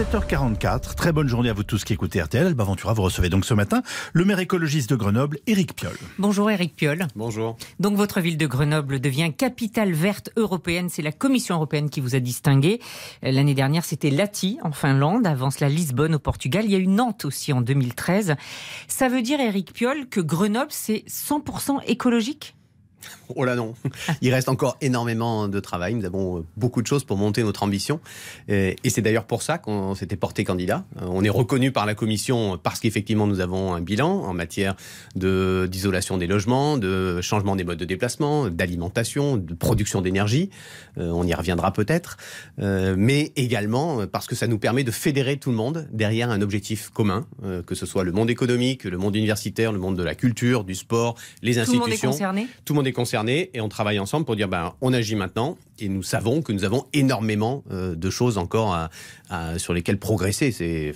7h44, très bonne journée à vous tous qui écoutez RTL. Alba Ventura, vous recevez donc ce matin le maire écologiste de Grenoble, Éric Piolle. Bonjour Eric Piolle. Bonjour. Donc votre ville de Grenoble devient capitale verte européenne. C'est la Commission européenne qui vous a distingué. Euh, L'année dernière, c'était Lati en Finlande, avant cela Lisbonne au Portugal. Il y a eu Nantes aussi en 2013. Ça veut dire, Eric Piolle, que Grenoble, c'est 100% écologique? Oh là non, il reste encore énormément de travail. Nous avons euh, beaucoup de choses pour monter notre ambition. Et c'est d'ailleurs pour ça qu'on s'était porté candidat. Euh, On est reconnu par la Commission parce qu'effectivement nous avons un bilan en matière de- d'isolation des logements, de changement des modes de déplacement, d'alimentation, de production d'énergie. Euh, on y reviendra peut-être. Mais également parce que ça nous permet de fédérer tout le monde derrière un objectif commun, que ce soit le monde économique, le monde universitaire, le monde de la culture, du sport, les Tout le monde est institutions. concerné Tout le monde est concerné et on travaille ensemble pour dire ben, on agit maintenant et nous savons que nous avons énormément euh, de choses encore à- à- sur lesquelles progresser. C'est,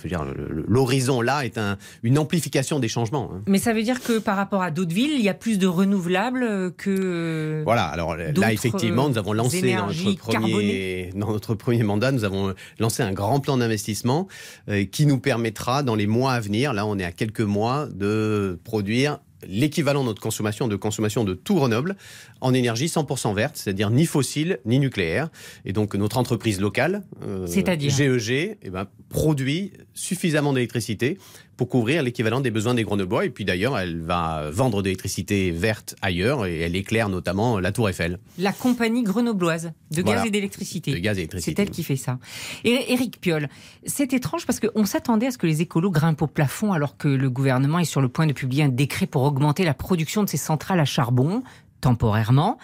l'horizon là est un- une amplification des changements. hein. Mais ça veut dire que par rapport à d'autres villes, il y a plus de renouvelables euh, que... Voilà, alors là effectivement, nous avons lancé dans notre, premier, dans notre premier mandat, nous avons lancé un grand plan d'investissement euh, qui nous permettra dans les mois à venir, là on est à quelques mois, de produire l'équivalent de notre consommation, de consommation de tout Grenoble, en énergie 100% verte, c'est-à-dire ni fossile ni nucléaire. Et donc notre entreprise locale, euh, GEG, eh ben, produit suffisamment d'électricité pour couvrir l'équivalent des besoins des Grenoblois. Et puis d'ailleurs, elle va vendre de l'électricité verte ailleurs et elle éclaire notamment la Tour Eiffel. La compagnie grenobloise de gaz Voilà. et d'électricité. De gaz et électricité. C'est elle qui fait ça. Et Éric Piolle, c'est étrange parce qu'on s'attendait à ce que les écolos grimpent au plafond alors que le gouvernement est sur le point de publier un décret pour augmenter la production de ces centrales à charbon, temporairement.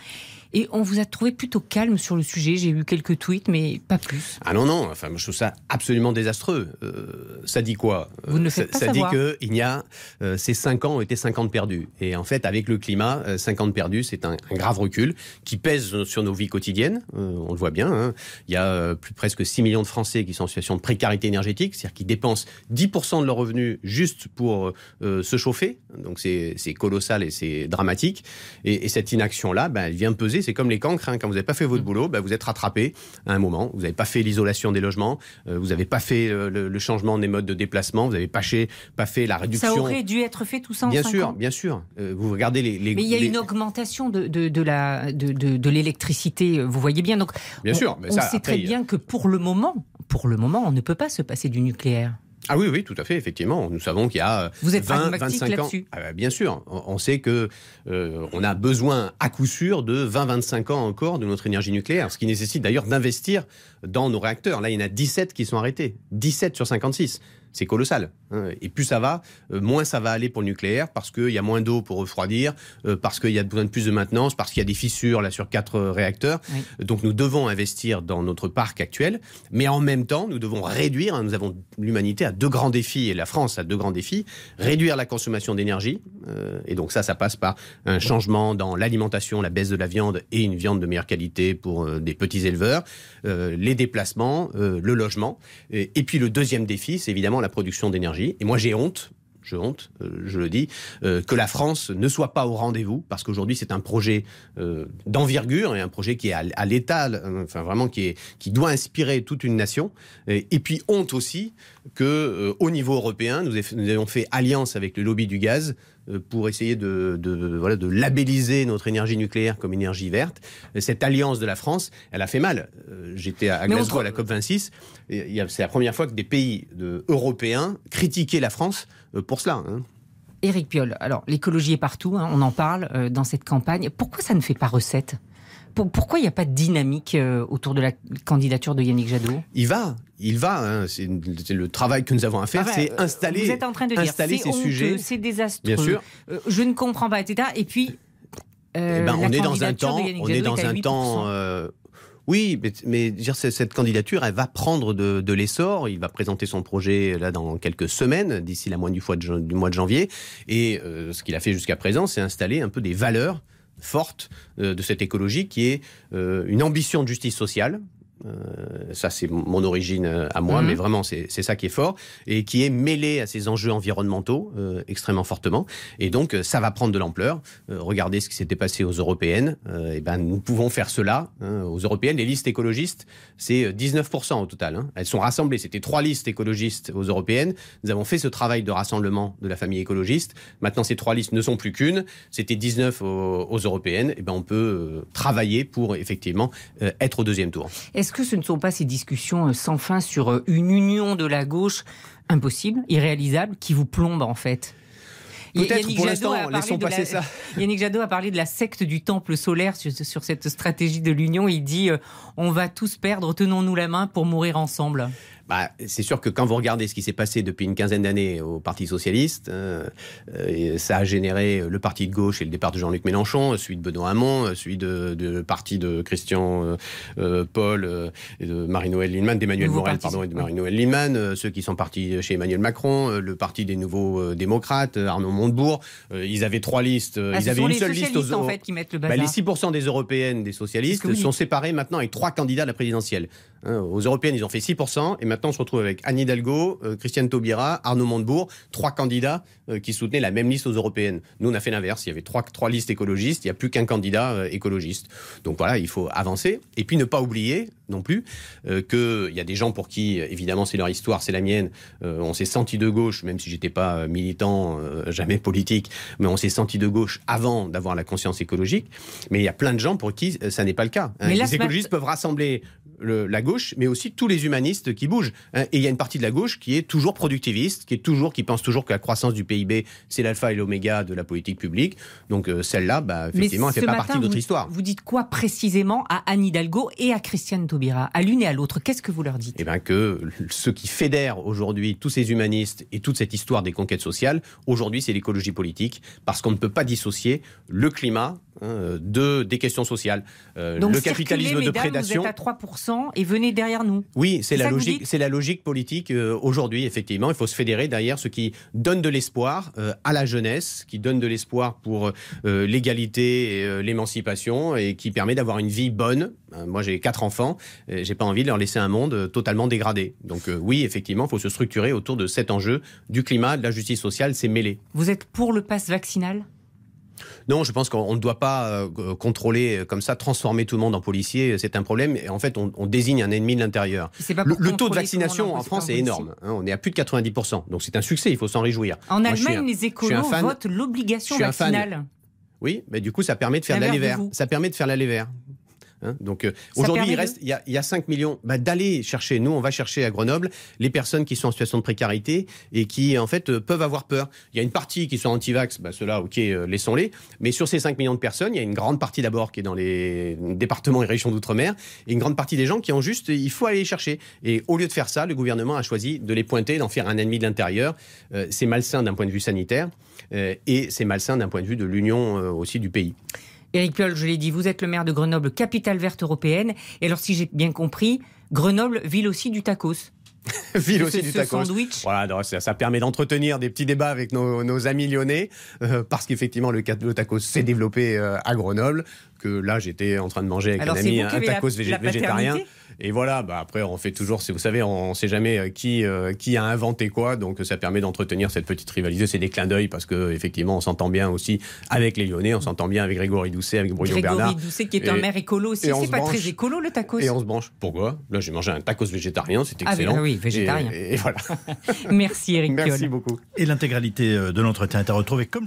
Et on vous a trouvé plutôt calme sur le sujet. J'ai eu quelques tweets, mais pas plus. Ah non, non, enfin, moi, je trouve ça absolument désastreux. Euh, ça dit quoi? Vous ne le ça, faites pas ça savoir. dit qu'il y a, euh, ces 5 ans ont été 50 perdus. Et en fait, avec le climat, euh, 50 perdus, c'est un, un grave recul qui pèse sur nos vies quotidiennes. Euh, on le voit bien. hein. Il y a euh, plus presque 6 millions de Français qui sont en situation de précarité énergétique, c'est-à-dire qui dépensent 10% de leurs revenus juste pour euh, se chauffer. Donc c'est c'est colossal et c'est dramatique. Et, et cette inaction-là, ben, elle vient peser. C'est comme les cancres. hein. Quand vous n'avez pas fait votre boulot, ben, vous êtes rattrapé à un moment. Vous n'avez pas fait l'isolation des logements. euh, vous n'avez pas fait euh, le, le changement des modes de déplacement. Vous n'avez pas, fait- pas fait la réduction. Ça aurait dû être fait tout ça en Bien sûr, ans. bien sûr. Euh, vous regardez les. les- Mais il y a les- une augmentation de, de, de la, de, de, de l'électricité, vous voyez bien. Donc, Bien on, sûr, mais on ça, sait après, très bien que pour le moment, pour le moment, on ne peut pas se passer du nucléaire. Ah oui, oui, tout à fait, effectivement. Nous savons qu'il y a euh, Vous êtes 20, pragmatique 25 ans. Ah bah, bien sûr, on, on sait que euh, on a besoin à coup sûr de 20-25 ans encore de notre énergie nucléaire, ce qui nécessite d'ailleurs d'investir dans nos réacteurs. Là, il y en a 17 qui sont arrêtés, 17 sur 56. C'est colossal. hein. Et plus ça va, euh, moins ça va aller pour le nucléaire, parce qu'il y a moins d'eau pour refroidir, euh, parce qu'il y a besoin de plus de maintenance, parce qu'il y a des fissures là sur quatre euh, réacteurs. Oui. Donc nous devons investir dans notre parc actuel, mais en même temps, nous devons réduire, hein, nous avons, l'humanité a deux grands défis, et la France a deux grands défis, réduire la consommation d'énergie, et donc ça, ça passe par un changement dans l'alimentation, la baisse de la viande et une viande de meilleure qualité pour des petits éleveurs, les déplacements, le logement, et puis le deuxième défi, c'est évidemment la production d'énergie, et moi j'ai honte, je honte, euh, je le dis, euh, que la France ne soit pas au rendez-vous, parce qu'aujourd'hui c'est un projet euh, d'envergure et un projet qui est à, euh, enfin vraiment qui, est, qui doit inspirer toute une nation. Et, puis honte aussi que au niveau européen, nous, ayons fait alliance avec le lobby du gaz pour essayer de, de, voilà, de labelliser notre énergie nucléaire comme énergie verte. Et Cette alliance de la France, elle a fait mal. J'étais à, Glasgow à la COP 26. et il y a- C'est la première fois que des pays européens critiquaient la France pour cela. hein. Éric Piolle, alors l'écologie est partout, hein, on en parle euh, dans cette campagne. Pourquoi ça ne fait pas recette? Pour- Pourquoi il n'y a pas de dynamique euh, autour de la candidature de Yannick Jadot? Il va, il va. hein. C'est c'est le travail que nous avons à faire, Enfin, c'est euh, installer, Vous êtes en train de dire installer c'est ces honteux, sujets. c'est désastreux. Bien sûr. euh, je ne comprends pas, etc. Et puis, euh, Eh ben, la on est dans un temps, on est dans un 8%. temps. Oui, mais, cette candidature, elle va prendre de, l'essor. Il va présenter son projet là dans quelques semaines, d'ici la jan- du mois de janvier. Et euh, ce qu'il a fait jusqu'à présent, c'est installer un peu des valeurs fortes euh, de cette écologie, qui est euh, une ambition de justice sociale, Euh, ça, c'est mon origine euh, à moi, Mhm. mais vraiment, c'est ça qui est fort et qui est mêlé à ces enjeux environnementaux euh, extrêmement fortement. Et donc, ça va prendre de l'ampleur. Euh, regardez ce qui s'était passé aux européennes. Et ben, nous pouvons faire cela hein, aux européennes. Les listes écologistes, c'est euh, 19% au total. hein. Elles sont rassemblées. C'était trois listes écologistes aux européennes. Nous avons fait ce travail de rassemblement de la famille écologiste. Maintenant, ces trois listes ne sont plus qu'une. C'était 19 aux, aux européennes. Et ben, on peut travailler pour effectivement être au deuxième tour. Est-ce que ce ne sont pas ces discussions euh, sans fin sur euh, une union de la gauche impossible, irréalisable, qui vous plombe en fait? Peut-être Yannick pour Jadot a l'instant, parlé laissons de la- passer ça. Yannick Jadot a parlé de la secte du temple solaire sur, sur cette stratégie de l'Union. Il dit euh, on va tous perdre, tenons-nous la main pour mourir ensemble. Bah, c'est sûr que quand vous regardez ce qui s'est passé depuis une quinzaine d'années au Parti socialiste, euh, euh, ça a généré le parti de gauche et le départ de Jean-Luc Mélenchon, celui de Benoît Hamon, celui de, de parti de Christian euh, euh, Paul et de Marie-Noël Lindemann, d'Emmanuel Morel, pardon, et de. Marie-Noël Lindemann, ceux qui sont partis chez Emmanuel Macron, le parti des nouveaux démocrates, Arnaud Montebourg. Ils avaient trois listes, Ah, ils avaient une seule liste aux en fait qui mettent le bah, bazar. les 6% des européennes, des socialistes, sont dites. séparés maintenant avec trois candidats à la présidentielle. Hein, aux européennes, ils ont fait 6%, et maintenant on se retrouve avec Anne Hidalgo, euh, Christiane Taubira, Arnaud Montebourg, trois candidats euh, qui soutenaient la même liste aux européennes. Nous, on a fait l'inverse. Il y avait trois, trois listes écologistes, il n'y a plus qu'un candidat euh, écologiste. Donc voilà, il faut avancer. Et puis ne pas oublier non plus qu'il y a des gens pour qui, évidemment, c'est leur histoire, c'est la mienne. On s'est senti de gauche, même si j'étais pas militant, jamais politique, mais on s'est senti de gauche avant d'avoir la conscience écologique. Mais il y a plein de gens pour qui ça n'est pas le cas. hein. Là, les écologistes peuvent rassembler le- la gauche, mais aussi tous les humanistes qui bougent. hein. Et il y a une partie de la gauche qui est toujours productiviste, qui est toujours, qui pense toujours que la croissance du PIB c'est l'alpha et l'oméga de la politique publique. Donc euh, celle-là, bah, effectivement, elle ce fait pas matin, partie de notre vous- histoire. Vous dites quoi précisément à Anne Hidalgo et à Christiane Taubira À l'une et à l'autre, qu'est-ce que vous leur dites? Eh ben que ce qui fédère aujourd'hui tous ces humanistes et toute cette histoire des conquêtes sociales, aujourd'hui, c'est l'écologie politique, parce qu'on ne peut pas dissocier le climat hein, de des questions sociales, Euh, Donc, le circulez, capitalisme de mesdames, prédation. Vous êtes à 3% et venez derrière nous. Oui, c'est la logique. C'est la logique politique euh, aujourd'hui. Effectivement, il faut se fédérer derrière ce qui donne de l'espoir euh, à la jeunesse, qui donne de l'espoir pour euh, l'égalité, et, euh, l'émancipation, et qui permet d'avoir une vie bonne. Euh, moi, j'ai quatre enfants. J'ai pas envie de leur laisser un monde euh, totalement dégradé. Donc euh, oui, effectivement, il faut se structurer autour de cet enjeu du climat, de la justice sociale. C'est mêlé. Vous êtes pour le pass vaccinal? Non, je pense qu'on ne doit pas euh, contrôler euh, comme ça, transformer tout le monde en policier. C'est un problème. Et en fait, on, on désigne un ennemi de l'intérieur. Le, taux de vaccination en poste France est énorme. hein. on est à plus de 90%. Donc c'est un succès, il faut s'en réjouir. En Moi, Allemagne, un- les écolos fan- votent l'obligation vaccinale. Oui, mais du coup, ça permet de faire l'aller vert. Ça permet de faire l'aller vert. Hein, donc euh, aujourd'hui, il reste, il y, a, il y a 5 millions bah, d'aller chercher. Nous, on va chercher à Grenoble les personnes qui sont en situation de précarité et qui en fait euh, peuvent avoir peur. Il y a une partie qui sont anti-vax, bah, ceux-là, ok, euh, laissons-les. Mais sur ces 5 millions de personnes, il y a une grande partie d'abord qui est dans les départements et régions d'outre-mer et une grande partie des gens qui ont juste, il faut aller les chercher. Et au lieu de faire ça, le gouvernement a choisi de les pointer, d'en faire un ennemi de l'intérieur. Euh, c'est malsain d'un point de vue sanitaire euh, et c'est malsain d'un point de vue de l'union euh, aussi du pays. Éric Piolle, je l'ai dit, vous êtes le maire de Grenoble, capitale verte européenne. Et alors, si j'ai bien compris, Grenoble, ville aussi du tacos. Ville Ce- aussi du tacos. sandwich. Voilà, donc ça, ça permet d'entretenir des petits débats avec nos, nos amis lyonnais, euh, parce qu'effectivement le tacos s'est développé euh, à Grenoble, que là j'étais en train de manger avec Alors, un ami un tacos la végétarien. Et voilà, bah après on fait toujours, c'est- vous savez, on ne sait jamais euh, qui, euh, qui a inventé quoi, donc ça permet d'entretenir cette petite rivalité. C'est des clins d'œil parce que effectivement on s'entend bien aussi avec les Lyonnais, on s'entend bien avec Grégory Doucet, avec Bruno Grégory Bernard. Doucet, qui est un maire écolo aussi. C'est pas branche. très écolo, le tacos? Et on se branche. Pourquoi? Là, j'ai mangé un tacos végétarien, c'était Ah, excellent. bah oui, végétarien. Et, et voilà. Merci, Éric Merci Piolle. beaucoup. Et l'intégralité euh, de l'entretien est à retrouver comme